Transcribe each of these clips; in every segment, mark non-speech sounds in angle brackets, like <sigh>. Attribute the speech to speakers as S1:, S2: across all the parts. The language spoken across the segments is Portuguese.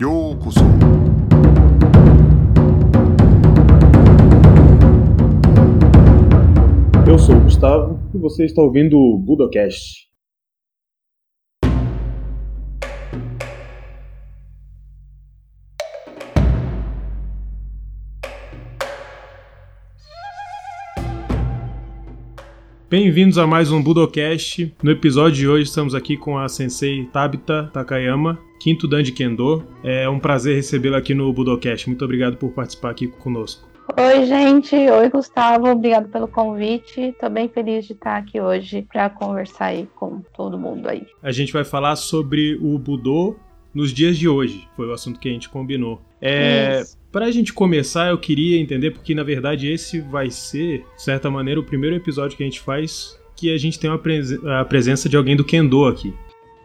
S1: ようこそ
S2: Eu sou o Gustavo e você está ouvindo o Budocast. Bem-vindos a mais um Budocast. No episódio de hoje estamos aqui com a sensei Tabita Takayama, quinto Dan de Kendo. É um prazer recebê-la aqui no Budocast. Muito obrigado por participar aqui conosco.
S3: Oi, gente. Oi, Gustavo. Obrigado pelo convite. Tô bem feliz de estar aqui hoje para conversar aí com todo mundo aí.
S2: A gente vai falar sobre o Budô nos dias de hoje. Foi o assunto que a gente combinou. É. Para a gente começar, eu queria entender, porque na verdade esse vai ser, de certa maneira, o primeiro episódio que a gente faz que a gente tem presen- a presença de alguém do Kendo aqui.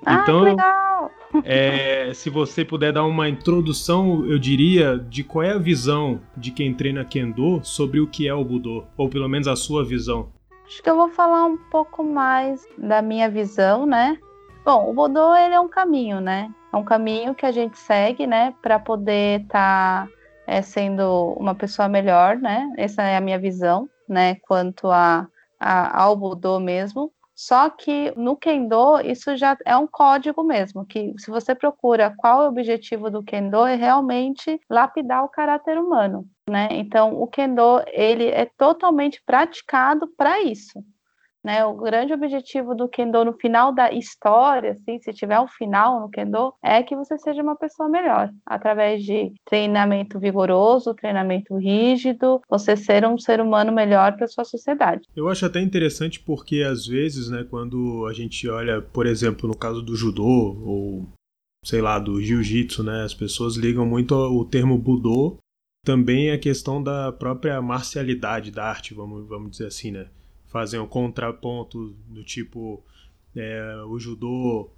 S3: Ah,
S2: Então-
S3: legal!
S2: É, se você puder dar uma introdução, eu diria, de qual é a visão de quem treina Kendo sobre o que é o Budô, ou pelo menos a sua visão.
S3: Acho que eu vou falar um pouco mais da minha visão, né? Bom, o Bodô, ele é um caminho, né? É um caminho que a gente segue, né? Para poder estar sendo uma pessoa melhor, né? Essa é a minha visão, né? Quanto a, a, ao Bodô mesmo. Só que no Kendo, isso já é um código mesmo, que se você procura qual é o objetivo do Kendo, é realmente lapidar o caráter humano, né? Então, o Kendo, ele é totalmente praticado para isso, né? O grande objetivo do Kendo no final da história, assim, se tiver um final no Kendo, é que você seja uma pessoa melhor, através de treinamento vigoroso, treinamento rígido, você ser um ser humano melhor para sua sociedade.
S2: Eu acho até interessante porque às vezes, né, quando a gente olha, por exemplo, no caso do judô ou sei lá, do jiu-jitsu, né, as pessoas ligam muito o termo budô também a questão da própria marcialidade da arte, vamos, vamos dizer assim, né? Fazem um contraponto do tipo é, o judô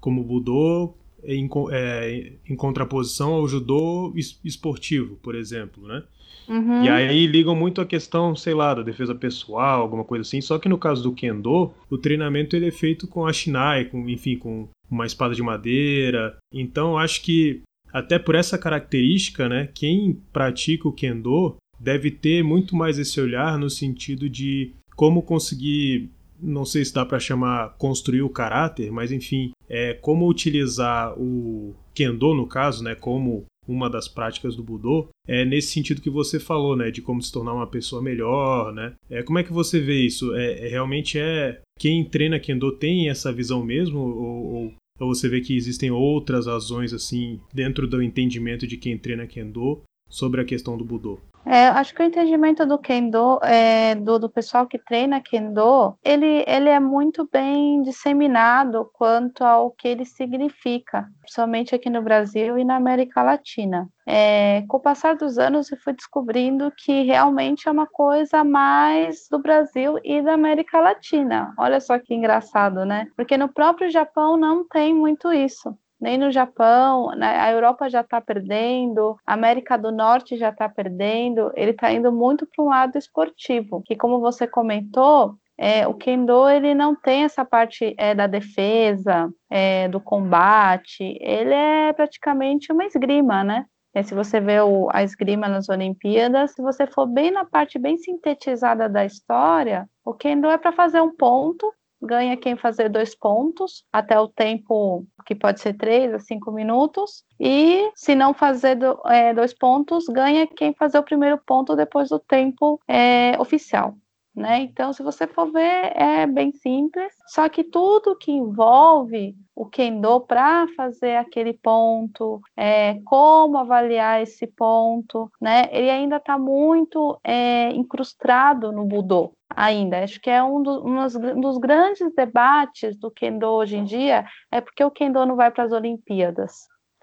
S2: como budô em, co- é, em contraposição ao judô es- esportivo, por exemplo, né?
S3: Uhum.
S2: E aí ligam muito a questão, sei lá, da defesa pessoal, alguma coisa assim. Só que no caso do Kendo, o treinamento ele é feito com a Shinai, com, enfim, com uma espada de madeira. Então acho que até por essa característica, né, quem pratica o Kendo deve ter muito mais esse olhar no sentido de como conseguir, não sei se dá para chamar construir o caráter, mas enfim, é como utilizar o Kendo no caso, né, como uma das práticas do Budô, é nesse sentido que você falou, né, de como se tornar uma pessoa melhor, né? É, como é que você vê isso? É, é- realmente é quem treina Kendo tem essa visão mesmo ou, ou, ou você vê que existem outras razões assim dentro do entendimento de quem treina Kendo sobre a questão do Budô?
S3: É, acho que o entendimento do Kendo, é, do, do pessoal que treina Kendo, ele, ele é muito bem disseminado quanto ao que ele significa, principalmente aqui no Brasil e na América Latina. É, com o passar dos anos, eu fui descobrindo que realmente é uma coisa mais do Brasil e da América Latina. Olha só que engraçado, né? Porque no próprio Japão não tem muito isso nem no Japão, né, a Europa já está perdendo, a América do Norte já está perdendo, ele está indo muito para um lado esportivo, que como você comentou, é, o Kendo ele não tem essa parte é, da defesa, é, do combate, ele é praticamente uma esgrima, né? É, se você vê o, a esgrima nas Olimpíadas, se você for bem na parte bem sintetizada da história, o Kendo é para fazer um ponto ganha quem fazer dois pontos até o tempo que pode ser três a cinco minutos e se não fazer do, é, dois pontos ganha quem fazer o primeiro ponto depois do tempo é, oficial. Né? Então, se você for ver, é bem simples. Só que tudo que envolve o Kendo para fazer aquele ponto, é, como avaliar esse ponto, né? Ele ainda está muito é, incrustado no Budô ainda. Acho que é um, um dos grandes debates do Kendo hoje em dia é porque o Kendo não vai para as Olimpíadas.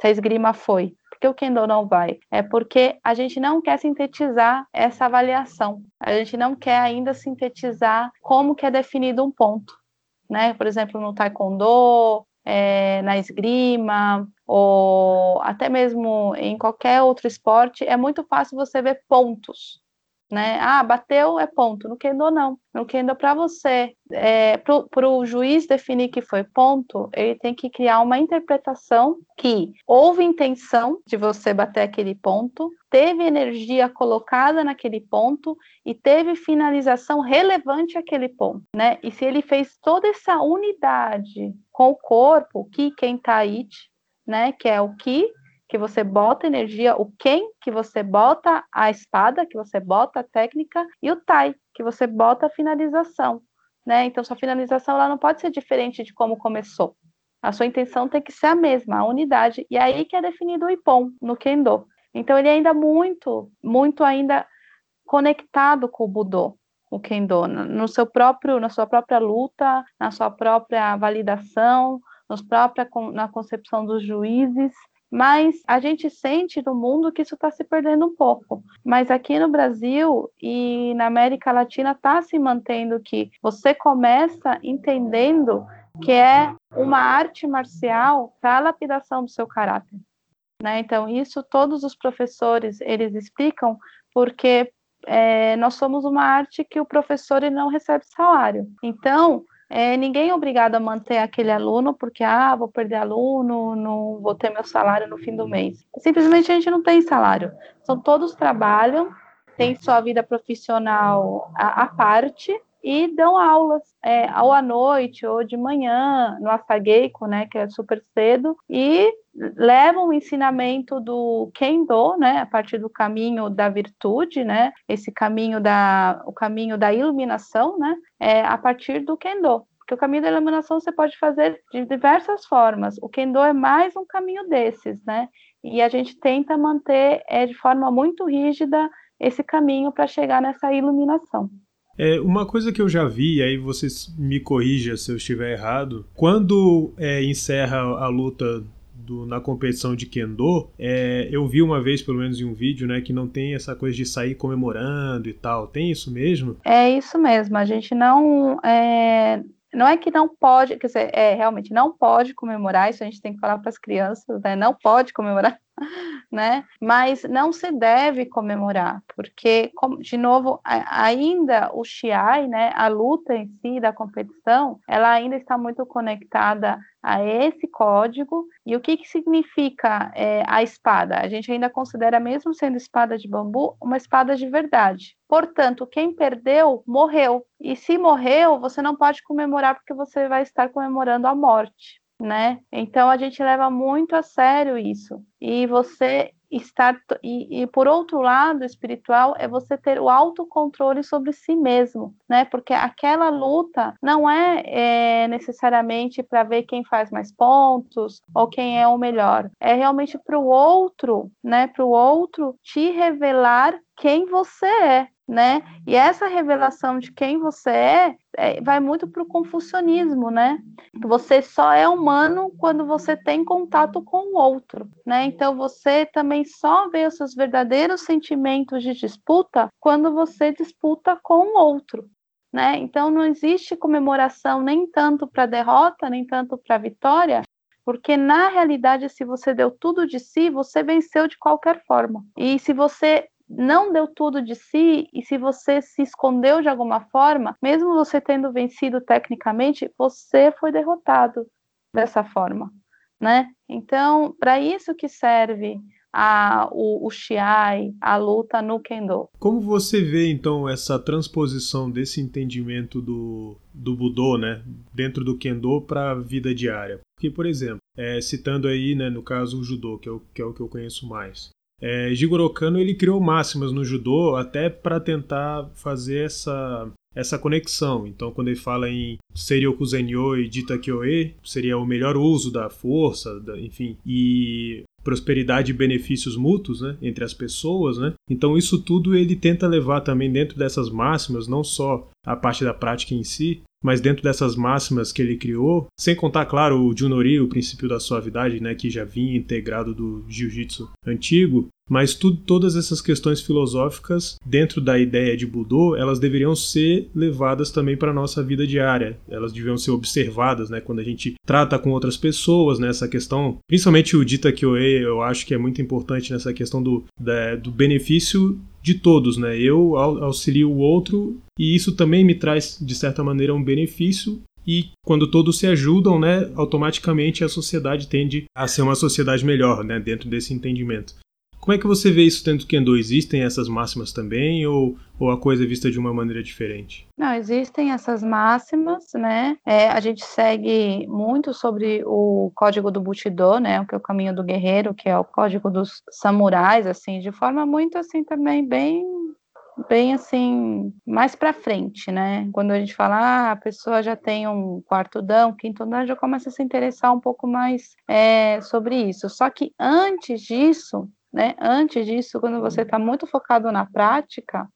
S3: Se a esgrima foi. Por que o Kendo não vai? É porque a gente não quer sintetizar essa avaliação. A gente não quer ainda sintetizar como que é definido um ponto. Né? Por exemplo, no Taekwondo, é, na esgrima, ou até mesmo em qualquer outro esporte, é muito fácil você ver pontos né? Ah, bateu é ponto. No Kendo não. No Kendo para você, é, para o juiz definir que foi ponto, ele tem que criar uma interpretação que houve intenção de você bater aquele ponto, teve energia colocada naquele ponto e teve finalização relevante àquele ponto, né? E se ele fez toda essa unidade com o corpo, o Ki Kentaichi, né? Que é o Ki que você bota energia, o quem que você bota a espada, que você bota a técnica, e o tai, que você bota a finalização. Né? Então, sua finalização ela não pode ser diferente de como começou. A sua intenção tem que ser a mesma, a unidade. E aí que é definido o Ippon, no Kendo. Então, ele é ainda muito, muito ainda conectado com o Budô, o Kendo, no seu próprio, na sua própria luta, na sua própria validação, nos própria, na concepção dos juízes mas a gente sente no mundo que isso está se perdendo um pouco. Mas aqui no Brasil e na América Latina está se mantendo que você começa entendendo que é uma arte marcial para a lapidação do seu caráter. Né? Então, isso todos os professores eles explicam porque é, nós somos uma arte que o professor ele não recebe salário. Então, é, ninguém é obrigado a manter aquele aluno porque, ah, vou perder aluno, não vou ter meu salário no fim do mês. Simplesmente a gente não tem salário. Então, todos trabalham, têm sua vida profissional à, à parte e dão aulas, é, ou à noite, ou de manhã, no Asageiko, né, que é super cedo, e levam o ensinamento do Kendo, né, a partir do caminho da virtude, né, esse caminho da, o caminho da iluminação, né, é, a partir do Kendo. Porque o caminho da iluminação você pode fazer de diversas formas. O Kendo é mais um caminho desses, né? E a gente tenta manter é, de forma muito rígida esse caminho para chegar nessa iluminação.
S2: É, uma coisa que eu já vi, aí vocês me corrija se eu estiver errado, quando é, encerra a luta do, na competição de Kendo, é, eu vi uma vez, pelo menos em um vídeo, né, que não tem essa coisa de sair comemorando e tal. Tem isso mesmo?
S3: É isso mesmo. A gente não. É, não é que não pode, quer dizer, é, realmente não pode comemorar, isso a gente tem que falar para as crianças, né? Não pode comemorar, <laughs> né? Mas não se deve comemorar, porque, de novo, ainda o Shiai, né? A luta em si da competição, ela ainda está muito conectada a esse código. E o que, que significa é, a espada? A gente ainda considera, mesmo sendo espada de bambu, uma espada de verdade. Portanto, quem perdeu, morreu. E se morreu, você não pode comemorar porque você vai estar comemorando a morte, né? Então a gente leva muito a sério isso. E você estar e, e, por outro lado espiritual é você ter o autocontrole sobre si mesmo né porque aquela luta não é, é necessariamente para ver quem faz mais pontos ou quem é o melhor é realmente para o outro né para o outro te revelar quem você é né? E essa revelação de quem você é, é vai muito para o confucionismo, né? Você só é humano quando você tem contato com o outro, né? Então você também só vê os seus verdadeiros sentimentos de disputa quando você disputa com o outro. Né? Então não existe comemoração nem tanto para derrota, nem tanto para vitória, porque na realidade, se você deu tudo de si, você venceu de qualquer forma. E se você não deu tudo de si e se você se escondeu de alguma forma, mesmo você tendo vencido tecnicamente, você foi derrotado dessa forma, né? Então, para isso que serve a, o, o Shiai, a luta no Kendo.
S2: Como você vê, então, essa transposição desse entendimento do, do Budô, né, dentro do Kendo para a vida diária? Porque, por exemplo, é, citando aí, né, no caso, o Judô, que é o, que é o que eu conheço mais. É, Jigoro Kano ele criou máximas no judô até para tentar fazer essa essa conexão. Então, quando ele fala em Seryoku Zenyo e Dita Kyoe, seria o melhor uso da força, da, enfim, e prosperidade e benefícios mútuos, né, entre as pessoas, né? Então, isso tudo ele tenta levar também dentro dessas máximas, não só a parte da prática em si, mas dentro dessas máximas que ele criou, sem contar, claro, o Junori, o princípio da suavidade, né, que já vinha integrado do jiu-jitsu antigo, mas tu, todas essas questões filosóficas, dentro da ideia de Budô, elas deveriam ser levadas também para a nossa vida diária. Elas deviam ser observadas, né? Quando a gente trata com outras pessoas, né? Essa questão, principalmente o Dita Kyoe, eu acho que é muito importante nessa questão do, da, do benefício de todos, né? Eu auxilio o outro e isso também me traz, de certa maneira, um benefício e quando todos se ajudam, né, automaticamente a sociedade tende a ser uma sociedade melhor, né, dentro desse entendimento. Como é que você vê isso dentro do Kendo? Existem essas máximas também ou, ou a coisa é vista de uma maneira diferente?
S3: Não, existem essas máximas, né? É, a gente segue muito sobre o código do Bushido, né? Que é o caminho do guerreiro, que é o código dos samurais, assim, de forma muito assim também bem bem assim, mais para frente, né? Quando a gente fala, ah, a pessoa já tem um quarto dão, quinto dão, já começa a se interessar um pouco mais é, sobre isso. Só que antes disso, né? Antes disso, quando você está muito focado na prática,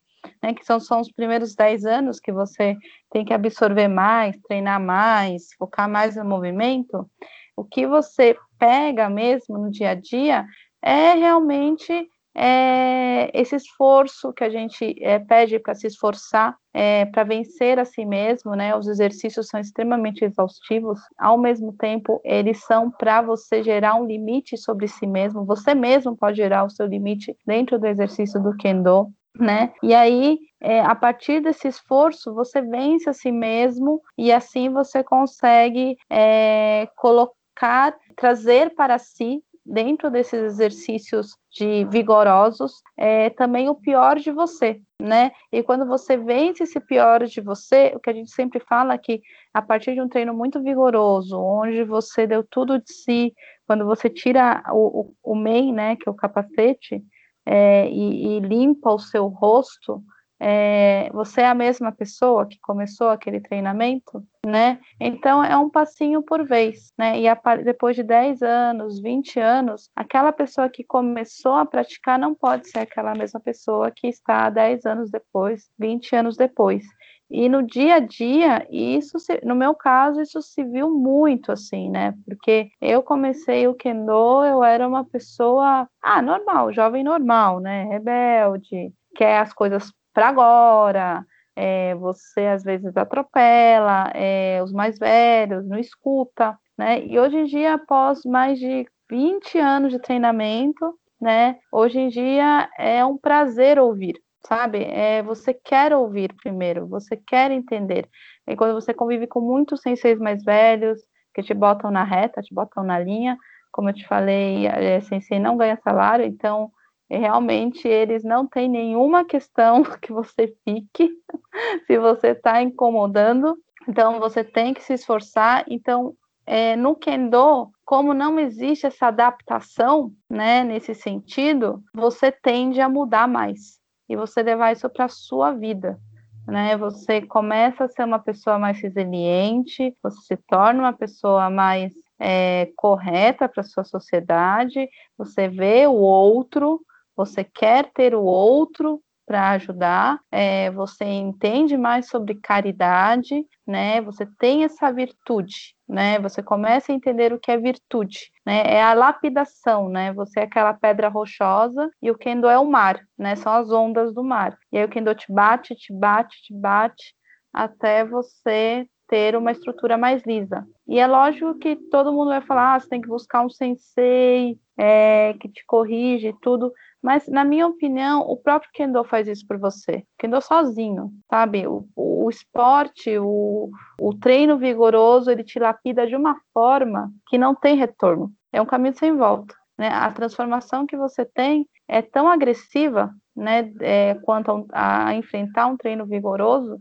S3: né, que são, são os primeiros 10 anos que você tem que absorver mais, treinar mais, focar mais no movimento, o que você pega mesmo no dia a dia é realmente é, esse esforço que a gente é, pede para se esforçar é, para vencer a si mesmo, né? Os exercícios são extremamente exaustivos, ao mesmo tempo, eles são para você gerar um limite sobre si mesmo, você mesmo pode gerar o seu limite dentro do exercício do Kendo. Né? E aí, é, a partir desse esforço, você vence a si mesmo e assim você consegue é, colocar, trazer para si dentro desses exercícios de vigorosos, é também o pior de você, né? E quando você vence esse pior de você, o que a gente sempre fala é que a partir de um treino muito vigoroso, onde você deu tudo de si, quando você tira o, o, o main, né, que é o capacete, é, e, e limpa o seu rosto, é, você é a mesma pessoa que começou aquele treinamento, né? Então é um passinho por vez, né? E a, depois de 10 anos, 20 anos, aquela pessoa que começou a praticar não pode ser aquela mesma pessoa que está 10 anos depois, 20 anos depois. E no dia a dia, isso se, no meu caso, isso se viu muito assim, né? Porque eu comecei o kendo, eu era uma pessoa, ah, normal, jovem normal, né? Rebelde, quer as coisas para agora, é, você às vezes atropela é, os mais velhos, não escuta, né? E hoje em dia, após mais de 20 anos de treinamento, né? Hoje em dia é um prazer ouvir, sabe? É, você quer ouvir primeiro, você quer entender. E quando você convive com muitos senseis mais velhos, que te botam na reta, te botam na linha, como eu te falei, é, sensei não ganha salário, então realmente eles não têm nenhuma questão <laughs> que você fique <laughs> se você está incomodando. Então você tem que se esforçar. Então é, no Kendo, como não existe essa adaptação, né, nesse sentido, você tende a mudar mais e você levar isso para a sua vida. Né, você começa a ser uma pessoa mais resiliente, você se torna uma pessoa mais é, correta para a sua sociedade, você vê o outro, você quer ter o outro para ajudar, é, você entende mais sobre caridade, né? Você tem essa virtude, né? Você começa a entender o que é virtude, né? É a lapidação, né? Você é aquela pedra rochosa e o kendo é o mar, né? São as ondas do mar. E aí o kendo te bate, te bate, te bate até você ter uma estrutura mais lisa. E é lógico que todo mundo vai falar, ah, você tem que buscar um sensei é, que te corrige e tudo, mas, na minha opinião, o próprio Kendo faz isso por você. Kendo sozinho, sabe? O, o esporte, o, o treino vigoroso, ele te lapida de uma forma que não tem retorno. É um caminho sem volta. Né? A transformação que você tem é tão agressiva né, é, quanto a, a, enfrentar um treino vigoroso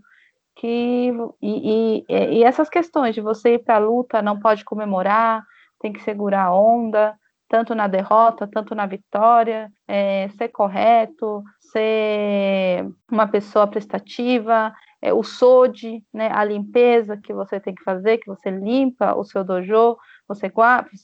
S3: que e, e, e essas questões de você ir para a luta não pode comemorar, tem que segurar a onda, tanto na derrota, tanto na vitória, é, ser correto, ser uma pessoa prestativa, é, o SOD, né, a limpeza que você tem que fazer, que você limpa o seu dojo, você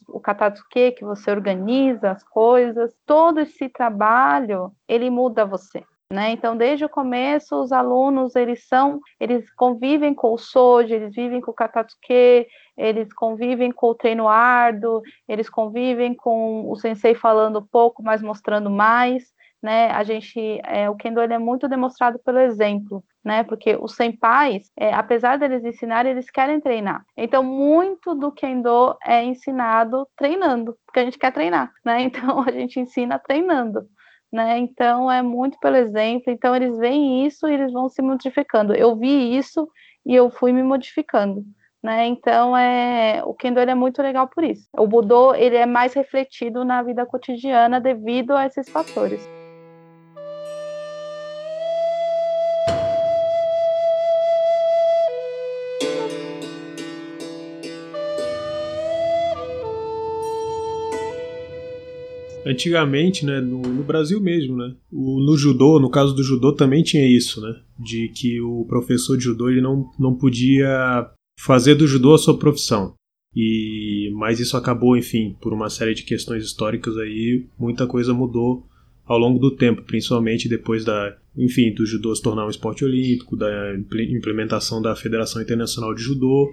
S3: o katatsuke, que você organiza as coisas, todo esse trabalho, ele muda você. Né? Então, desde o começo, os alunos eles são, eles convivem com o soji, eles vivem com o katatsuke, eles convivem com o treino árduo, eles convivem com o sensei falando pouco, mas mostrando mais, né? A gente, é, o Kendo ele é muito demonstrado pelo exemplo, né? Porque os senpais, é, apesar deles ensinarem, eles querem treinar. Então, muito do Kendo é ensinado treinando, porque a gente quer treinar, né? <laughs> Então, a gente ensina treinando. Né? Então é muito pelo exemplo. Então eles veem isso e eles vão se modificando. Eu vi isso e eu fui me modificando. Né? Então é o Kendo é muito legal por isso. O Budô ele é mais refletido na vida cotidiana devido a esses fatores.
S2: antigamente, né, no, no, Brasil mesmo, né, o, no judô, no caso do judô também tinha isso, né, de que o professor de judô ele não, não podia fazer do judô a sua profissão. E mas isso acabou, enfim, por uma série de questões históricas aí, muita coisa mudou ao longo do tempo, principalmente depois da, enfim, do judô se tornar um esporte olímpico, da implementação da Federação Internacional de Judô,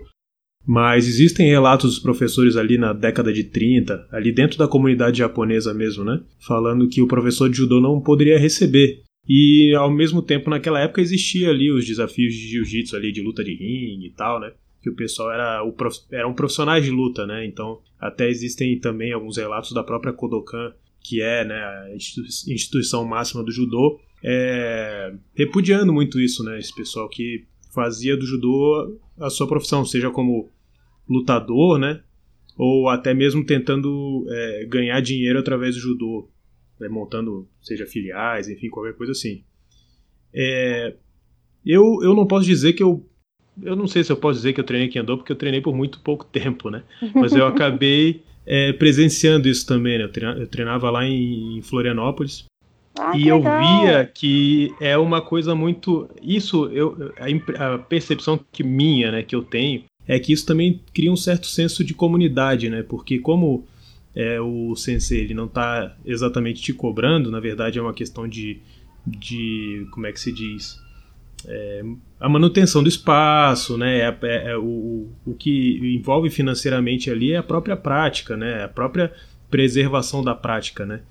S2: mas existem relatos dos professores ali na década de 30, ali dentro da comunidade japonesa mesmo, né? Falando que o professor de judô não poderia receber. E ao mesmo tempo, naquela época, existia ali os desafios de jiu-jitsu ali, de luta de ringue e tal, né? Que o pessoal era, o prof... eram profissionais de luta, né? Então, até existem também alguns relatos da própria Kodokan, que é né, a instituição máxima do judô, é... repudiando muito isso, né? Esse pessoal que fazia do judô a sua profissão, seja como lutador, né? Ou até mesmo tentando é, ganhar dinheiro através do judô, né? montando, seja filiais, enfim, qualquer coisa assim. É, eu, eu não posso dizer que eu. Eu não sei se eu posso dizer que eu treinei Kendo, porque eu treinei por muito pouco tempo, né? Mas eu acabei é, presenciando isso também, né? Eu treinava lá em Florianópolis.
S3: Ah,
S2: e eu via que é uma coisa muito. Isso, eu, a, a, percepção que minha, né, que eu tenho, é que isso também cria um certo senso de comunidade, né? Porque como é, o sensei ele não está exatamente te cobrando, na verdade é uma questão de, de como é que se diz? É, a manutenção do espaço, né? É, é, é o, o que envolve financeiramente ali é a própria prática, né? A própria preservação da prática, né?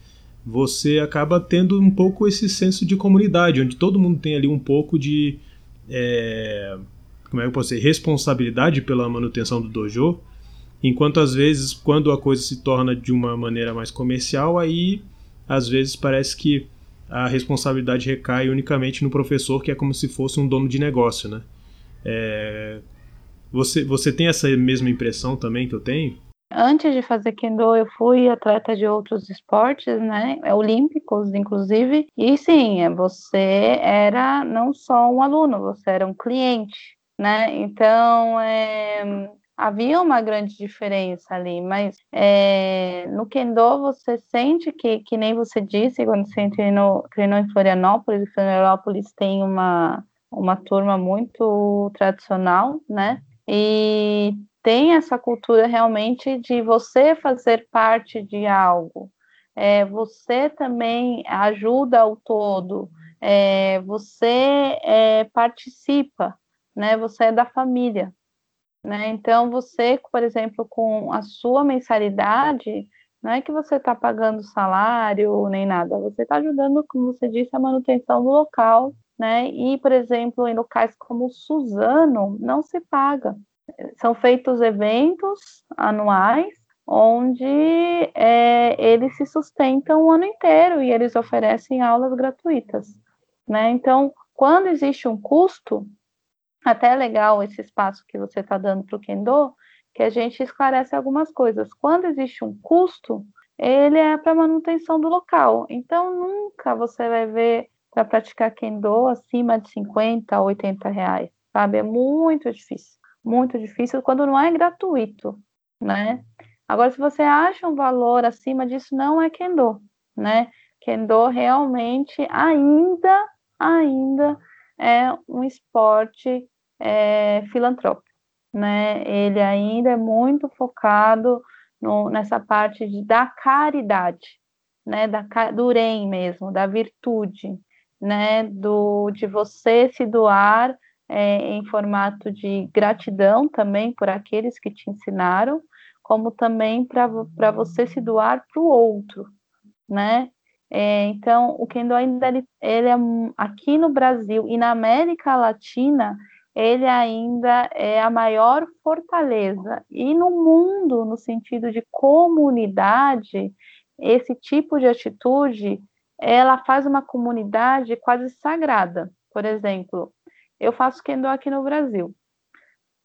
S2: você acaba tendo um pouco esse senso de comunidade, onde todo mundo tem ali um pouco de. É, como é que eu posso dizer? Responsabilidade pela manutenção do dojo. Enquanto às vezes, quando a coisa se torna de uma maneira mais comercial, aí às vezes parece que a responsabilidade recai unicamente no professor, que é como se fosse um dono de negócio, né? É, você, você tem essa mesma impressão também que eu tenho?
S3: Antes de fazer Kendo, eu fui atleta de outros esportes, né? Olímpicos, inclusive. E sim, você era não só um aluno, você era um cliente, né? Então, é, havia uma grande diferença ali, mas é, no Kendo você sente que, que nem você disse, quando você treinou, treinou em Florianópolis, Florianópolis tem uma, uma turma muito tradicional, né? E tem essa cultura realmente de você fazer parte de algo. É, você também ajuda o todo, é, você é, participa, né? Você é da família, né? Então você, por exemplo, com a sua mensalidade, não é que você está pagando salário nem nada, você está ajudando, como você disse, a manutenção do local, né? E, por exemplo, em locais como Suzano, não se paga são feitos eventos anuais onde é, eles se sustentam o ano inteiro e eles oferecem aulas gratuitas, né? Então, quando existe um custo, até é legal esse espaço que você está dando para o Kendo, que a gente esclarece algumas coisas. Quando existe um custo, ele é para manutenção do local. Então, nunca você vai ver para praticar Kendo acima de 50 ou 80 reais, sabe? É muito difícil muito difícil quando não é gratuito, né? Agora, se você acha um valor acima disso, não é Kendo, né? Kendo realmente ainda, ainda é um esporte é, filantrópico, né? Ele ainda é muito focado no, nessa parte de, da caridade, né? Da, do mesmo, da virtude, né? Do, de você se doar é, em formato de gratidão também por aqueles que te ensinaram, como também para você se doar para o outro, né? É, então, o Kendo ainda ele, ele é aqui no Brasil e na América Latina, ele ainda é a maior fortaleza. E no mundo, no sentido de comunidade, esse tipo de atitude, ela faz uma comunidade quase sagrada. Por exemplo, eu faço Kendo aqui no Brasil.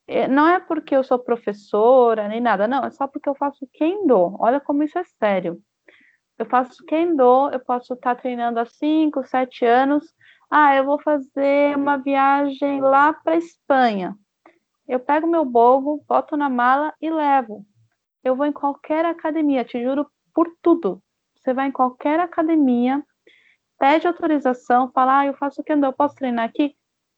S3: É, não é porque eu sou professora nem nada, não, é só porque eu faço Kendo. Olha como isso é sério. Eu faço Kendo, eu posso estar treinando há 5, 7 anos. Ah, eu vou fazer uma viagem lá para Espanha. Eu pego meu bobo, boto na mala e levo. Eu vou em qualquer academia, te juro por tudo. Você vai em qualquer academia, pede autorização, fala, ah, eu faço Kendo, eu posso treinar aqui?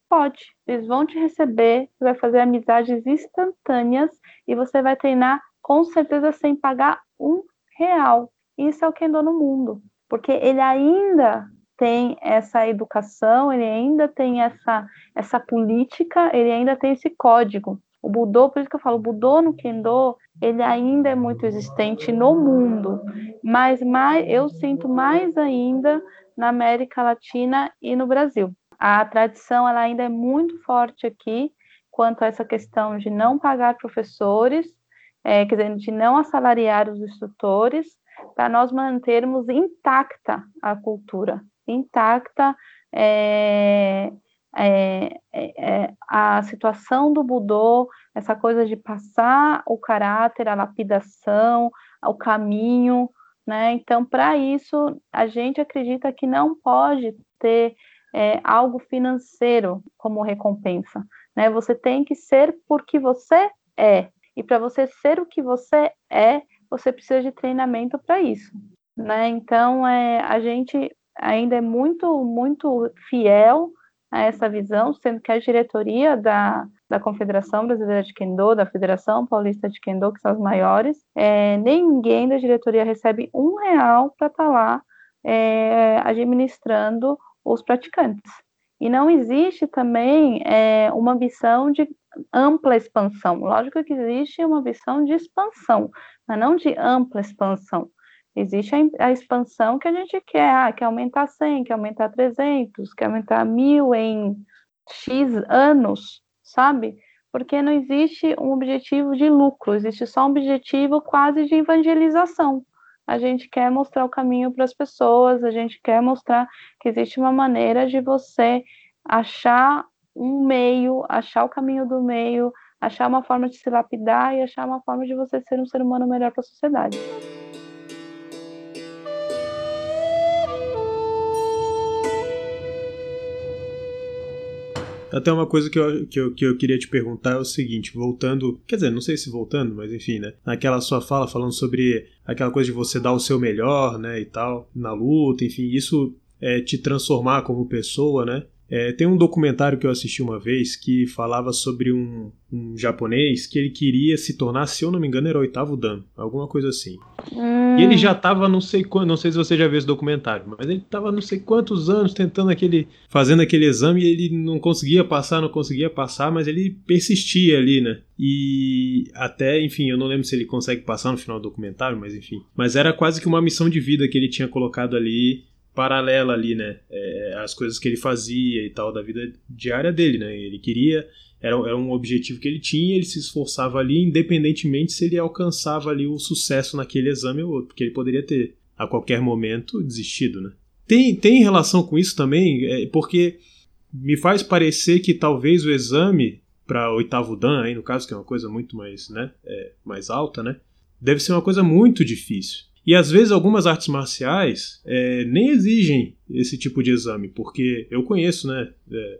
S3: Pode. Eles vão te receber, você vai fazer amizades instantâneas e você vai treinar com certeza sem pagar um real. Isso é o Kendo no mundo, porque ele ainda tem essa educação, ele ainda tem essa, essa política, ele ainda tem esse código. O Budô, por isso que eu falo, o Budô no Kendo, ele ainda é muito existente no mundo, mas mais, eu sinto mais ainda na América Latina e no Brasil. A tradição ela ainda é muito forte aqui quanto a essa questão de não pagar professores, é, quer dizer, de não assalariar os instrutores, para nós mantermos intacta a cultura, intacta é, é, é, a situação do Budô, essa coisa de passar o caráter, a lapidação, o caminho, né? Então, para isso, a gente acredita que não pode ter é, algo financeiro como recompensa, né? Você tem que ser porque você é, e para você ser o que você é, você precisa de treinamento para isso, né? Então, é, a gente ainda é muito, muito fiel a essa visão, sendo que a diretoria da, da Confederação Brasileira de Kendo, da Federação Paulista de Kendo, que são as maiores, é, ninguém da diretoria recebe um real para estar tá lá é, administrando os praticantes. E não existe também é, uma visão de ampla expansão. Lógico que existe uma visão de expansão, mas não de ampla expansão. Existe a, a expansão que a gente quer, ah, quer aumentar 100, quer aumentar 300, quer aumentar mil em X anos, sabe? Porque não existe um objetivo de lucro, existe só um objetivo quase de evangelização. A gente quer mostrar o caminho para as pessoas, a gente quer mostrar que existe uma maneira de você achar um meio, achar o caminho do meio, achar uma forma de se lapidar e achar uma forma de você ser um ser humano melhor para a sociedade.
S2: Até uma coisa que eu, que, eu, que eu queria te perguntar é o seguinte, voltando, quer dizer, não sei se voltando, mas enfim, né? Naquela sua fala falando sobre aquela coisa de você dar o seu melhor, né, e tal, na luta, enfim, isso é te transformar como pessoa, né? É, tem um documentário que eu assisti uma vez que falava sobre um, um, japonês que ele queria se tornar, se eu não me engano, era o oitavo Dan, alguma coisa assim. Hum. E ele já estava não sei quando, não sei se você já viu esse documentário, mas ele estava não sei quantos anos tentando aquele, fazendo aquele exame e ele não conseguia passar, não conseguia passar, mas ele persistia ali, né? E até, enfim, eu não lembro se ele consegue passar no final do documentário, mas enfim. Mas era quase que uma missão de vida que ele tinha colocado ali paralela ali, né? É, as coisas que ele fazia e tal da vida diária dele, né? Ele queria, era, era um objetivo que ele tinha, ele se esforçava ali, independentemente se ele alcançava ali o sucesso naquele exame ou outro, porque ele poderia ter a qualquer momento desistido, né? Tem, tem relação com isso também, é, porque me faz parecer que talvez o exame para oitavo dan, aí no caso que é uma coisa muito mais, né, é, mais alta, né, deve ser uma coisa muito difícil. E às vezes algumas artes marciais é, nem exigem esse tipo de exame, porque eu conheço, né? É,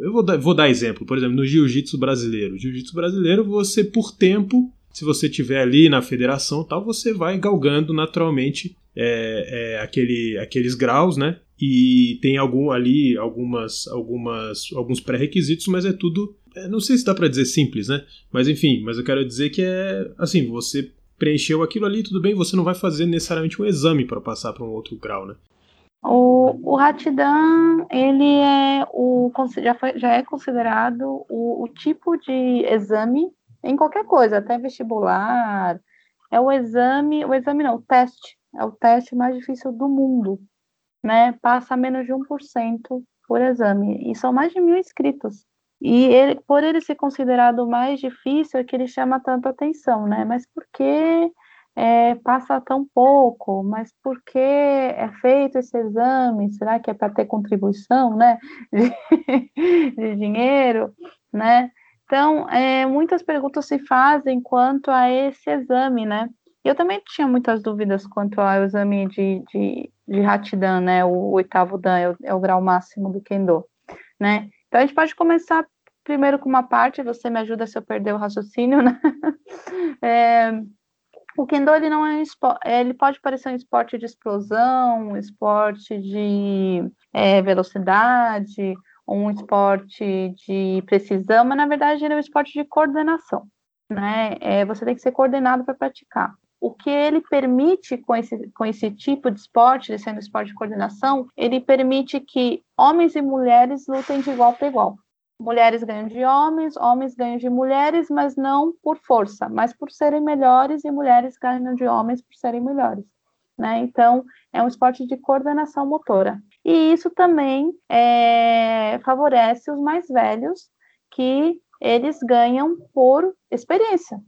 S2: eu vou dar, vou dar exemplo, por exemplo, no jiu-jitsu brasileiro. Jiu-jitsu brasileiro, você por tempo, se você tiver ali na federação tal, você vai galgando naturalmente é, é, aquele, aqueles graus, né? E tem algum ali algumas, algumas, alguns pré-requisitos, mas é tudo. É, não sei se dá para dizer simples, né? Mas enfim, mas eu quero dizer que é assim, você preencheu aquilo ali, tudo bem, você não vai fazer necessariamente um exame para passar para um outro grau, né?
S3: O, o Ratidan, ele é o já, foi, já é considerado o, o tipo de exame em qualquer coisa, até vestibular. É o exame, o exame não, o teste. É o teste mais difícil do mundo, né? Passa menos de 1% por exame. E são mais de mil inscritos. E ele, por ele ser considerado mais difícil, é que ele chama tanta atenção, né? Mas por que é, passa tão pouco? Mas por que é feito esse exame? Será que é para ter contribuição, né? <laughs> De, de dinheiro, né? Então, é, muitas perguntas se fazem quanto a esse exame, né? Eu também tinha muitas dúvidas quanto ao exame de, de, de Hatidan, né? O oitavo Dan é o, é o grau máximo do Kendo, né? Então, a gente pode começar primeiro com uma parte, você me ajuda se eu perder o raciocínio, <laughs> né? É, o Kendo, ele não é um esporte, ele pode parecer um esporte de explosão, um esporte de é, velocidade, um esporte de precisão, mas na verdade ele é um esporte de coordenação, né? É, você tem que ser coordenado para praticar. O que ele permite com esse, com esse tipo de esporte, sendo esporte de coordenação, ele permite que homens e mulheres lutem de igual para igual. Mulheres ganham de homens, homens ganham de mulheres, mas não por força, mas por serem melhores, e mulheres ganham de homens por serem melhores. Né? Então, é um esporte de coordenação motora. E isso também é, favorece os mais velhos, que eles ganham por experiência.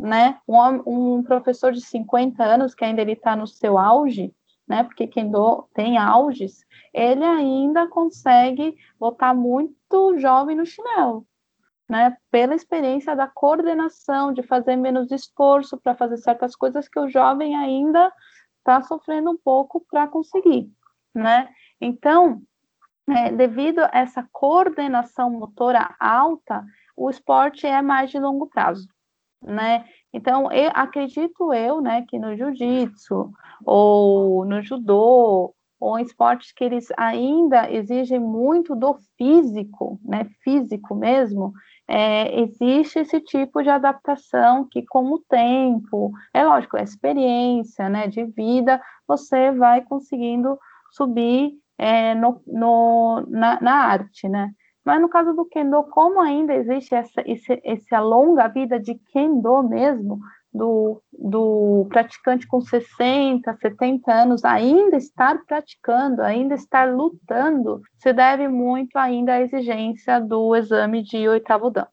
S3: Né? Um, um professor de 50 anos, que ainda ele está no seu auge, né? Porque quem do, tem auges, ele ainda consegue botar muito jovem no chinelo, né? Pela experiência da coordenação, de fazer menos esforço para fazer certas coisas que o jovem ainda está sofrendo um pouco para conseguir, né? Então, é, devido a essa coordenação motora alta, o esporte é mais de longo prazo, né? Então, eu, acredito eu, né, que no jiu-jitsu ou no judô ou em esportes que eles ainda exigem muito do físico, né, físico mesmo, é, existe esse tipo de adaptação que, com o tempo, é lógico, a experiência, né, de vida, você vai conseguindo subir é, no, no, na, na, arte, né? Mas no caso do Kendo, como ainda existe essa, esse, essa longa vida de Kendo mesmo, do, do praticante com 60, 70 anos ainda estar praticando, ainda estar lutando, se deve muito ainda à exigência do exame de oitavo dan.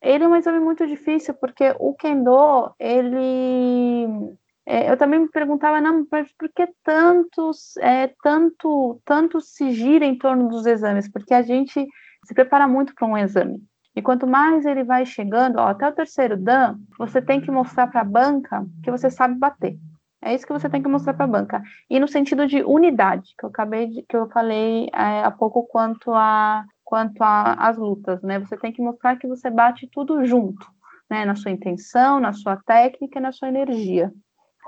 S3: Ele é um exame muito difícil porque o Kendo, ele é, eu também me perguntava, não, mas por que tantos, é, tanto, tanto se gira em torno dos exames? Porque a gente se prepara muito para um exame. E quanto mais ele vai chegando, ó, até o terceiro Dan, você tem que mostrar para a banca que você sabe bater. É isso que você tem que mostrar para a banca. E no sentido de unidade, que eu acabei de, que eu falei é, há pouco quanto a quanto às lutas, né? Você tem que mostrar que você bate tudo junto, né? Na sua intenção, na sua técnica, na sua energia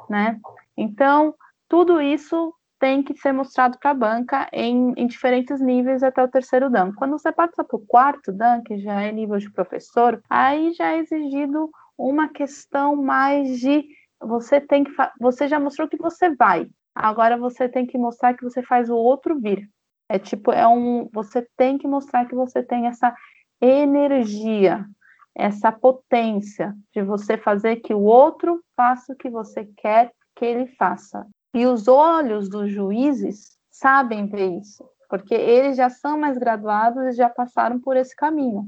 S3: né? Então, tudo isso tem que ser mostrado para a banca em, em, diferentes níveis até o terceiro Dan. Quando você passa para o quarto Dan, que já é nível de professor, aí já é exigido uma questão mais de você tem que você já mostrou que você vai. Agora você tem que mostrar que você faz o outro vir. É tipo, é um você tem que mostrar que você tem essa energia, essa potência de você fazer que o outro faça o que você quer que ele faça. E os olhos dos juízes sabem ver isso, porque eles já são mais graduados e já passaram por esse caminho.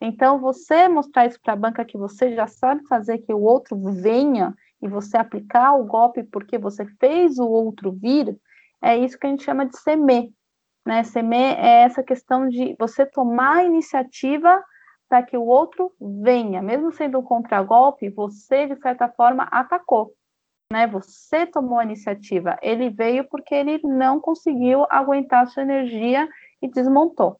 S3: Então, você mostrar isso para a banca que você já sabe fazer que o outro venha e você aplicar o golpe porque você fez o outro vir, é isso que a gente chama de semer. Né? Semer é essa questão de você tomar a iniciativa para que o outro venha, mesmo sendo um contragolpe, você de certa forma atacou, né? Você tomou a iniciativa. Ele veio porque ele não conseguiu aguentar a sua energia e desmontou,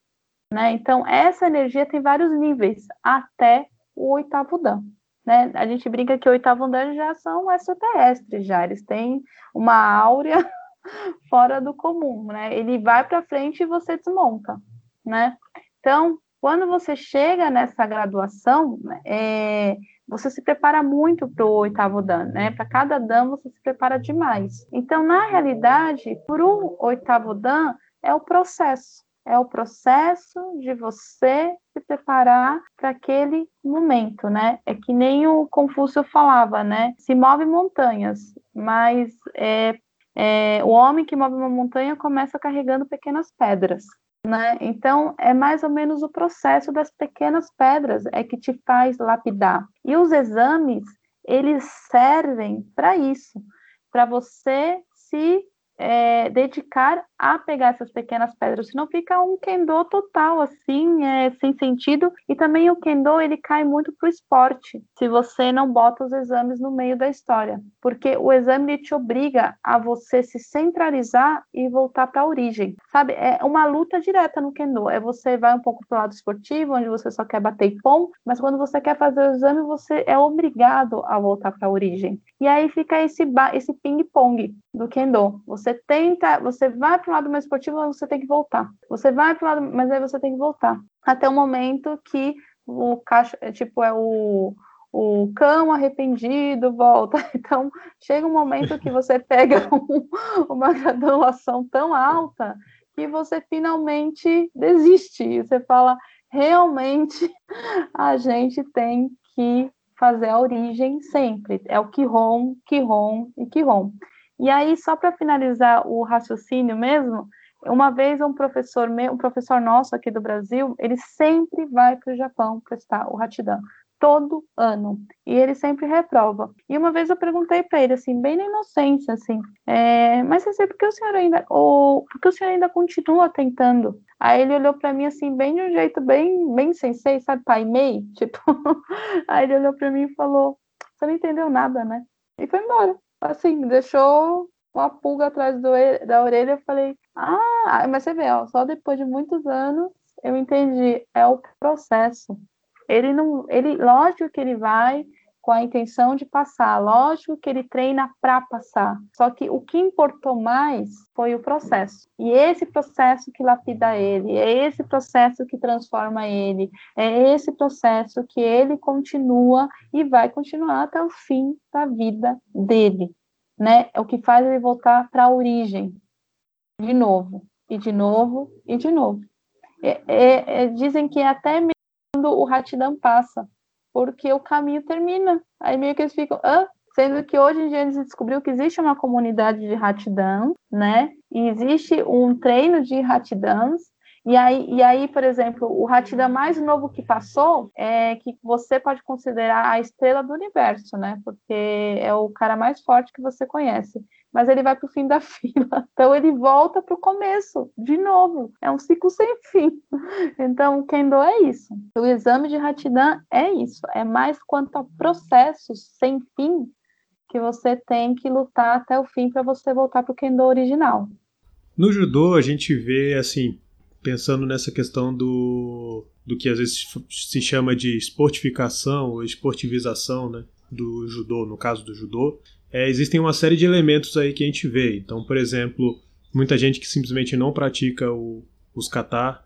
S3: né? Então essa energia tem vários níveis até o oitavo dan. Né? A gente brinca que o oitavo dan já são extraterrestres, já eles têm uma áurea <laughs> fora do comum, né? Ele vai para frente e você desmonta, né? Então quando você chega nessa graduação, é, você se prepara muito para o oitavo dan, né? Para cada dan você se prepara demais. Então, na realidade, para o oitavo dan é o processo. É o processo de você se preparar para aquele momento, né? É que nem o Confúcio falava, né? Se move montanhas, mas é, é, o homem que move uma montanha começa carregando pequenas pedras. Né? Então, é mais ou menos o processo das pequenas pedras é que te faz lapidar. E os exames, eles servem para isso, para você se é, dedicar a pegar essas pequenas pedras, senão fica um kendo total, assim, é, sem sentido. E também o kendo, ele cai muito pro esporte, se você não bota os exames no meio da história. Porque o exame te obriga a você se centralizar e voltar para a origem. Sabe, é uma luta direta no kendo. É você vai um pouco pro lado esportivo, onde você só quer bater pom, mas quando você quer fazer o exame, você é obrigado a voltar para a origem. E aí fica esse, esse ping-pong do kendo. Você tenta, você vai para o lado mais esportivo, mas você tem que voltar. Você vai para o lado, mas aí você tem que voltar. Até o momento que o caixa, é, tipo, é o, o cão arrependido volta. <laughs> Então, chega um momento que você <laughs> pega um, uma graduação tão alta que você finalmente desiste. Você fala, realmente a gente tem que fazer a origem sempre. É o Kiron, Kiron e Kiron. E aí, só para finalizar o raciocínio mesmo, uma vez um professor meu, um professor nosso aqui do Brasil, ele sempre vai para o Japão prestar o Hatidan, todo ano, e ele sempre reprova. E uma vez eu perguntei para ele, assim, bem na inocência, assim, é, mas sei por que o senhor ainda, ou por que o senhor ainda continua tentando? Aí ele olhou para mim assim, bem de um jeito bem, bem sensei, sabe, pai mei, tipo. <laughs> Aí ele olhou para mim e falou: "Você não entendeu nada, né?" E foi embora assim, deixou uma pulga atrás do, da orelha. Eu falei, ah, mas você vê, ó, só depois de muitos anos eu entendi, é o processo. Ele não, ele, lógico que ele vai com a intenção de passar, lógico que ele treina para passar. Só que o que importou mais foi o processo. E esse processo que lapida ele, é esse processo que transforma ele, é esse processo que ele continua e vai continuar até o fim da vida dele, né? É o que faz ele voltar para a origem, de novo, e de novo, e de novo. É, é, é, dizem que até mesmo quando o Ratidan passa, porque o caminho termina. Aí meio que eles ficam, sendo que hoje em dia eles descobriu que existe uma comunidade de Hatidan, né? E existe um treino de Hatidans. E aí, e aí, por exemplo, o Hatidan mais novo que passou é que você pode considerar a estrela do universo, né? Porque é o cara mais forte que você conhece mas ele vai para o fim da <laughs> fila. Então ele volta para o começo, de novo. É um ciclo sem fim. Então, o Kendo é isso. O exame de Hatidan é isso. É mais quanto a processos sem fim que você tem que lutar até o fim para você voltar para o Kendo original.
S2: No judô, a gente vê, assim, pensando nessa questão do, do que às vezes se chama de esportificação ou esportivização, né? Do judô, no caso do judô, é, existem uma série de elementos aí que a gente vê. Então, por exemplo, muita gente que simplesmente não pratica o, os kata,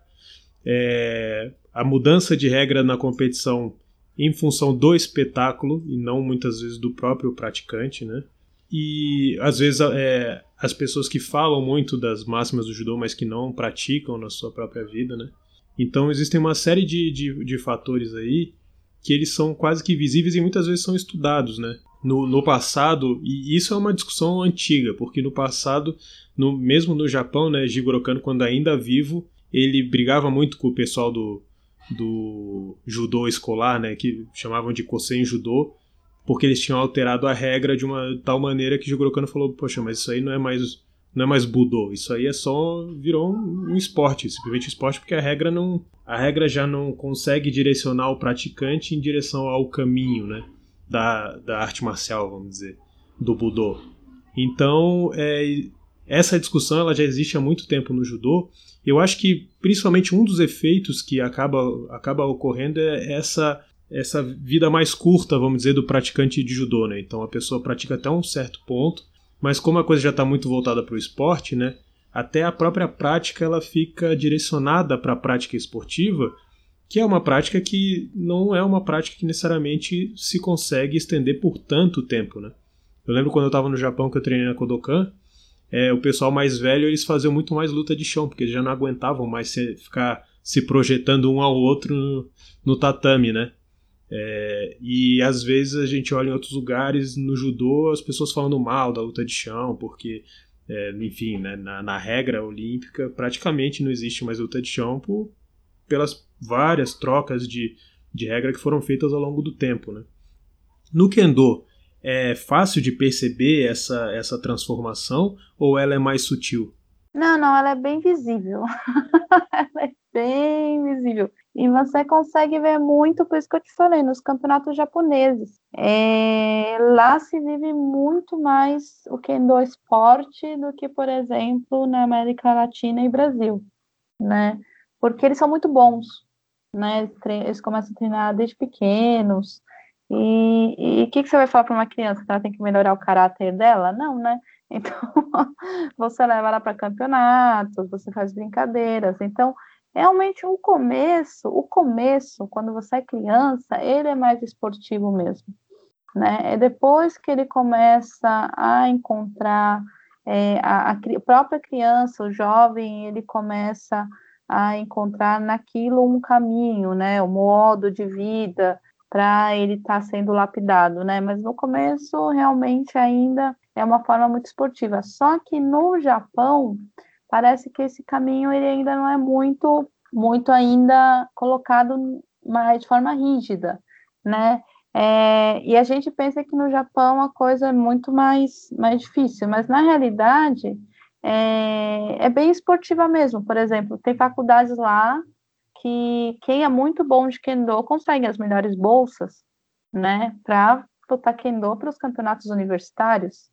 S2: é, a mudança de regra na competição em função do espetáculo e não muitas vezes do próprio praticante, né? E às vezes é, as pessoas que falam muito das máximas do judô, mas que não praticam na sua própria vida, né? Então existem uma série de, de, de fatores aí que eles são quase que visíveis e muitas vezes são estudados, né? No, no passado, e isso é uma discussão antiga, porque no passado, no, mesmo no Japão, né, Jigoro Kano, quando ainda vivo, ele brigava muito com o pessoal do, do judô escolar, né, que chamavam de Kosen Judô, porque eles tinham alterado a regra de uma tal maneira que Jigoro Kano falou, poxa, mas isso aí não é mais não é mais budô, isso aí é só virou um, um esporte, simplesmente um esporte porque a regra não a regra já não consegue direcionar o praticante em direção ao caminho, né? Da, da arte marcial, vamos dizer, do Budô. Então, é, essa discussão ela já existe há muito tempo no judô. Eu acho que principalmente um dos efeitos que acaba, acaba ocorrendo é essa essa vida mais curta, vamos dizer, do praticante de judô, né? Então a pessoa pratica até um certo ponto, mas como a coisa já está muito voltada para o esporte, né? Até a própria prática ela fica direcionada para a prática esportiva que é uma prática que não é uma prática que necessariamente se consegue estender por tanto tempo, né? Eu lembro quando eu estava no Japão que eu treinei na Kodokan, é, o pessoal mais velho eles faziam muito mais luta de chão, porque eles já não aguentavam mais se, ficar se projetando um ao outro no, no tatame, né? É, e às vezes a gente olha em outros lugares no judô as pessoas falando mal da luta de chão, porque, é, enfim, né, na, na, regra olímpica praticamente não existe mais luta de chão por, pelas várias trocas de, de regra que foram feitas ao longo do tempo. Né? No Kendo, é fácil de perceber essa, essa transformação ou ela é mais sutil?
S3: Não, não, ela é bem visível. <laughs> ela é bem visível. E você consegue ver muito, por isso que eu te falei, nos campeonatos japoneses. É, lá se vive muito mais o kendo esporte do que, por exemplo, na América Latina e Brasil, né? Porque eles são muito bons, né? Eles começam a treinar desde pequenos. E o que, que você vai falar para uma criança? Que ela tem que melhorar o caráter dela? Não, né? <laughs> Então, você leva ela para campeonatos, você faz brincadeiras. Então, realmente o começo, o começo, quando você é criança, ele é mais esportivo mesmo, né? É depois que ele começa a encontrar é, a, a, própria criança, o jovem, ele começa a encontrar naquilo um caminho, né? Um modo de vida para ele estar tá sendo lapidado, né? Mas no começo realmente ainda é uma forma muito esportiva. Só que no Japão parece que esse caminho ele ainda não é muito, muito ainda colocado mais de forma rígida, né? É, e a gente pensa que no Japão a coisa é muito mais, mais difícil, mas na realidade é, é bem esportiva mesmo. Por exemplo, tem faculdades lá que quem é muito bom de kendo consegue as melhores bolsas, né, para botar kendo para os campeonatos universitários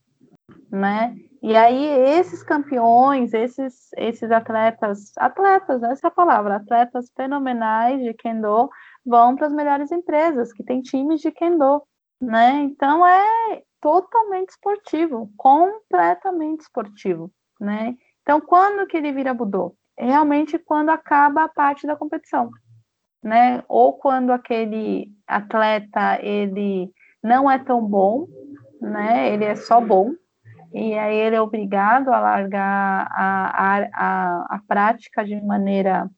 S3: né? E aí esses campeões, esses esses atletas, atletas, essa é a palavra, atletas fenomenais de kendo vão para as melhores empresas que têm times de kendo, né? Então é totalmente esportivo, completamente esportivo, né? Então quando que ele vira budô? Realmente quando acaba a parte da competição, né? Ou quando aquele atleta ele não é tão bom, né? Ele é só bom, e aí ele é obrigado a largar a, a, a, a prática de maneira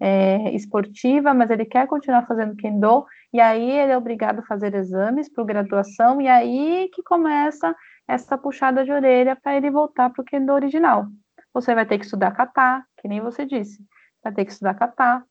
S3: é, esportiva, mas ele quer continuar fazendo kendo, e aí ele é obrigado a fazer exames para graduação, e aí que começa essa puxada de orelha para ele voltar para o kendo original. Você vai ter que estudar kata, que nem você disse, vai ter que estudar kata,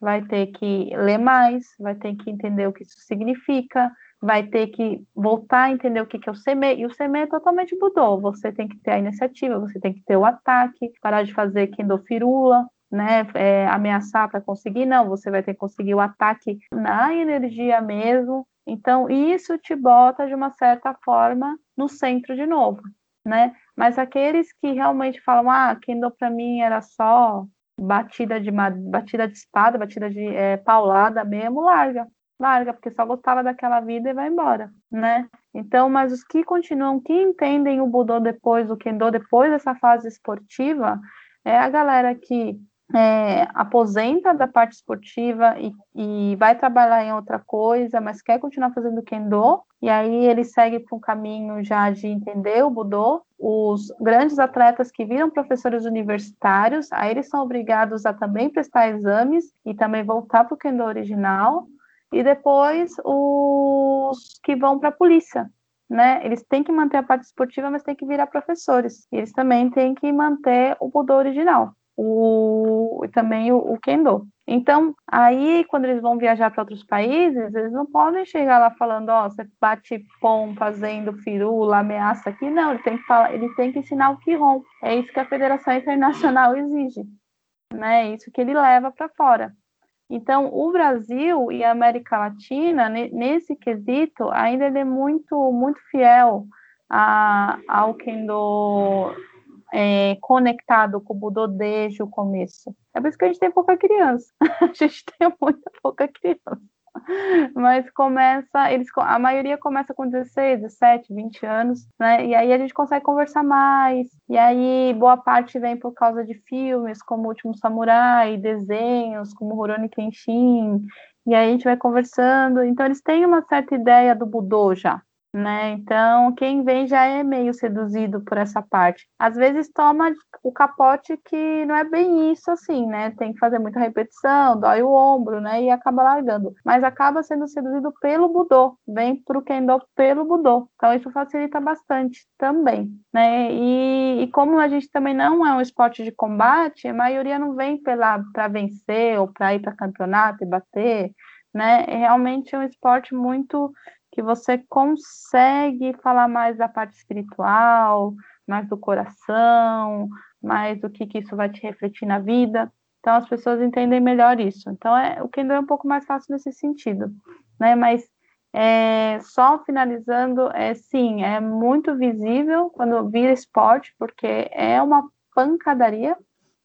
S3: vai ter que ler mais, vai ter que entender o que isso significa, vai ter que voltar a entender o que, que é o CME, e o CME é totalmente mudou. Você tem que ter a iniciativa, você tem que ter o ataque, parar de fazer Firula, né, é, ameaçar para conseguir, não, você vai ter que conseguir o ataque na energia mesmo. Então, isso te bota de uma certa forma no centro de novo, né? Mas aqueles que realmente falam, ah, Kendo para mim era só batida de batida de espada, batida de é, paulada mesmo, larga larga, porque só gostava daquela vida e vai embora, né? Então, mas os que continuam, que entendem o Budô depois, o Kendo depois dessa fase esportiva, é a galera que é, aposenta da parte esportiva e, e, vai trabalhar em outra coisa, mas quer continuar fazendo Kendo, e aí ele segue para um caminho já de entender o Budô. Os grandes atletas que viram professores universitários, aí eles são obrigados a também prestar exames e também voltar para o Kendo original, e depois os que vão para a polícia, né? Eles têm que manter a parte esportiva, mas têm que virar professores. E eles também têm que manter o budô original, o também o, o kendo. Então, aí quando eles vão viajar para outros países, eles não podem chegar lá falando, ó, oh, você bate pom fazendo firula, ameaça aqui. Não, ele tem que falar, ele tem que ensinar o Kihon. É isso que a Federação <laughs> Internacional exige, né? É isso que ele leva para fora. Então, o Brasil e a América Latina, nesse quesito, ainda é muito, muito fiel a, ao Kendo é, conectado com o Budô desde o começo. É por isso que a gente tem pouca criança. <laughs> a gente tem muita pouca criança. mas começa, eles, a maioria começa com 16, 17, 20 anos, né? E aí a gente consegue conversar mais. E aí boa parte vem por causa de filmes como O Último Samurai, desenhos como Rurouni Kenshin. E aí a gente vai conversando. Então eles têm uma certa ideia do Budô já, né? Então, quem vem já é meio seduzido por essa parte. Às vezes toma o capote que não é bem isso assim, né? Tem que fazer muita repetição, dói o ombro, né? E acaba largando. Mas acaba sendo seduzido pelo Budô, vem pro Kendo pelo Budô. Então, isso facilita bastante também, né? E, e como a gente também não é um esporte de combate, a maioria não vem para vencer ou para ir para campeonato e bater, né? É realmente um esporte muito que você consegue falar mais da parte espiritual, mais do coração, mais do que, que isso vai te refletir na vida. Então as pessoas entendem melhor isso. Então é o Kendo é um pouco mais fácil nesse sentido, né? Mas é, só finalizando, é sim, é muito visível quando vira esporte, porque é uma pancadaria,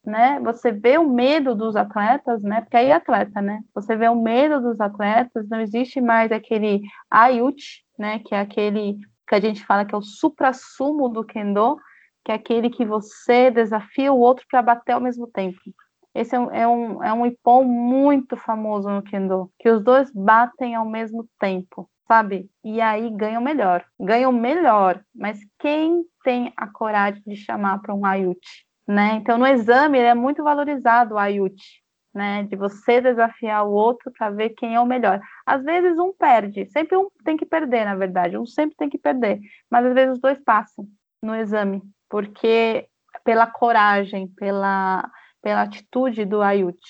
S3: né? Você vê o medo dos atletas, né? Porque aí é atleta, né? Você vê o medo dos atletas, não existe mais aquele ayut, né? Que é aquele que a gente fala que é o supra-sumo do kendo, que é aquele que você desafia o outro para bater ao mesmo tempo. Esse é um, é, um, é um ipom muito famoso no kendo, que os dois batem ao mesmo tempo, sabe? E aí ganham melhor. Ganham melhor, mas quem tem a coragem de chamar para um ayut? Né? Então, no exame, é muito valorizado o AIUT, né? De você desafiar o outro para ver quem é o melhor. Às vezes, um perde, sempre um tem que perder, na verdade, um sempre tem que perder, mas às vezes os dois passam no exame, porque pela coragem, pela, pela atitude do AIUT.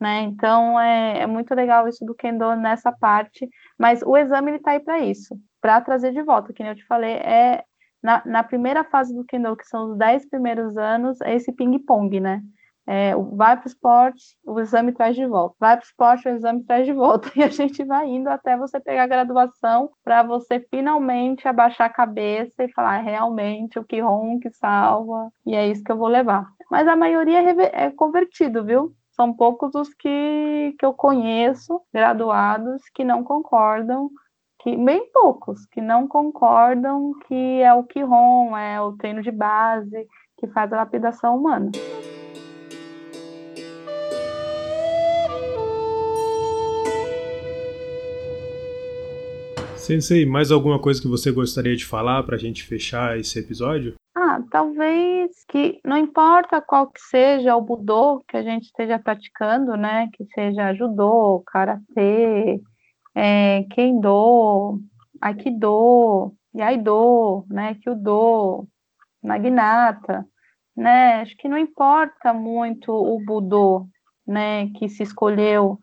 S3: Né? Então é, é, muito legal isso do Kendo nessa parte, mas o exame ele está aí para isso, para trazer de volta, que eu te falei, é na, na primeira fase do Kendo, que são os 10 primeiros anos, é esse ping-pong, né? É, vai para o esporte, o exame traz de volta. Vai para o esporte, o exame traz de volta. <laughs> E a gente vai indo até você pegar a graduação para você finalmente abaixar a cabeça e falar realmente o que rom que salva. E é isso que eu vou levar. Mas a maioria é, é convertido, viu? São poucos os que, que eu conheço, graduados, que não concordam que bem poucos que não concordam que é o Quirón, é o treino de base que faz a lapidação humana.
S2: Sensei, mais alguma coisa que você gostaria de falar para a gente fechar esse episódio?
S3: Ah, talvez que não importa qual que seja o budô que a gente esteja praticando, né? Que seja judô, karatê, é, Kendo, Aikido, Yaido, né, Kyudo, Naginata, né, acho que não importa muito o Budô, né, que se escolheu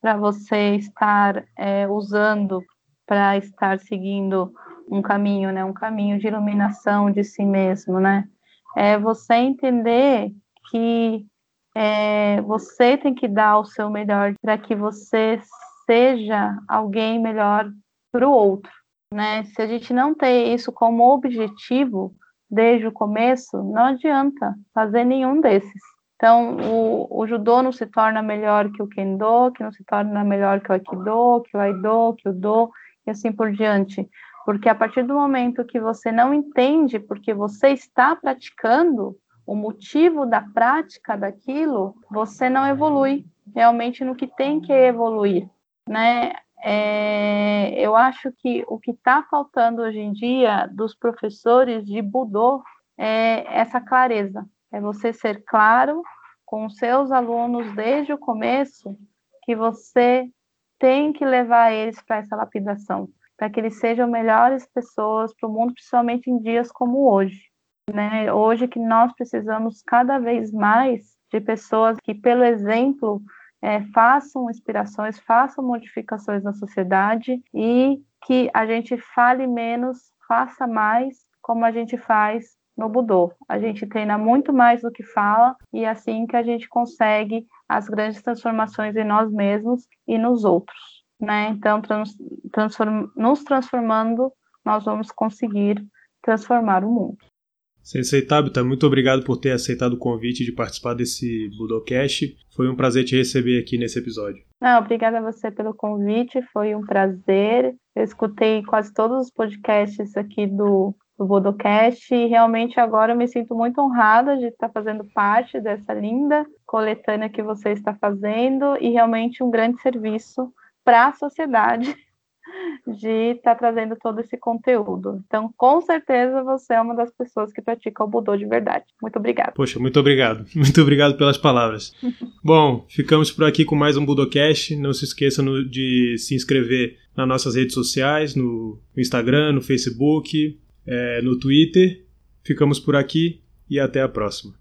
S3: para você estar é, usando para estar seguindo um caminho, né, um caminho de iluminação de si mesmo, né, é você entender que é, você tem que dar o seu melhor para que você seja alguém melhor para o outro, né? Se a gente não tem isso como objetivo desde o começo, não adianta fazer nenhum desses. Então, o, o judô não se torna melhor que o kendo, que não se torna melhor que o aikido, que o aido, que o do, e assim por diante. Porque a partir do momento que você não entende porque você está praticando, o motivo da prática daquilo, você não evolui realmente no que tem que evoluir né? É, eu acho que o que está faltando hoje em dia dos professores de Budô é essa clareza, é você ser claro com os seus alunos desde o começo que você tem que levar eles para essa lapidação, para que eles sejam melhores pessoas para o mundo, principalmente em dias como hoje. Né? Hoje que nós precisamos cada vez mais de pessoas que, pelo exemplo, é, façam inspirações, façam modificações na sociedade e que a gente fale menos, faça mais, como a gente faz no Budô. A gente treina muito mais do que fala e é assim que a gente consegue as grandes transformações em nós mesmos e nos outros. Né? Então, trans, transform, nos transformando, nós vamos conseguir transformar o mundo.
S2: Sensei Tabita, muito obrigado por ter aceitado o convite de participar desse Budocast. Foi um prazer te receber aqui nesse episódio.
S3: Não, obrigada a você pelo convite, foi um prazer. Eu escutei quase todos os podcasts aqui do, do Budocast e realmente agora eu me sinto muito honrada de estar fazendo parte dessa linda coletânea que você está fazendo e realmente um grande serviço para a sociedade de estar tá trazendo todo esse conteúdo. Então, com certeza, você é uma das pessoas que pratica o Budô de verdade. Muito obrigada.
S2: Poxa, muito obrigado. <laughs> Muito obrigado pelas palavras. <laughs> Bom, ficamos por aqui com mais um Budocast. Não se esqueça de se inscrever nas nossas redes sociais, no Instagram, no Facebook, é, no Twitter. Ficamos por aqui e até a próxima.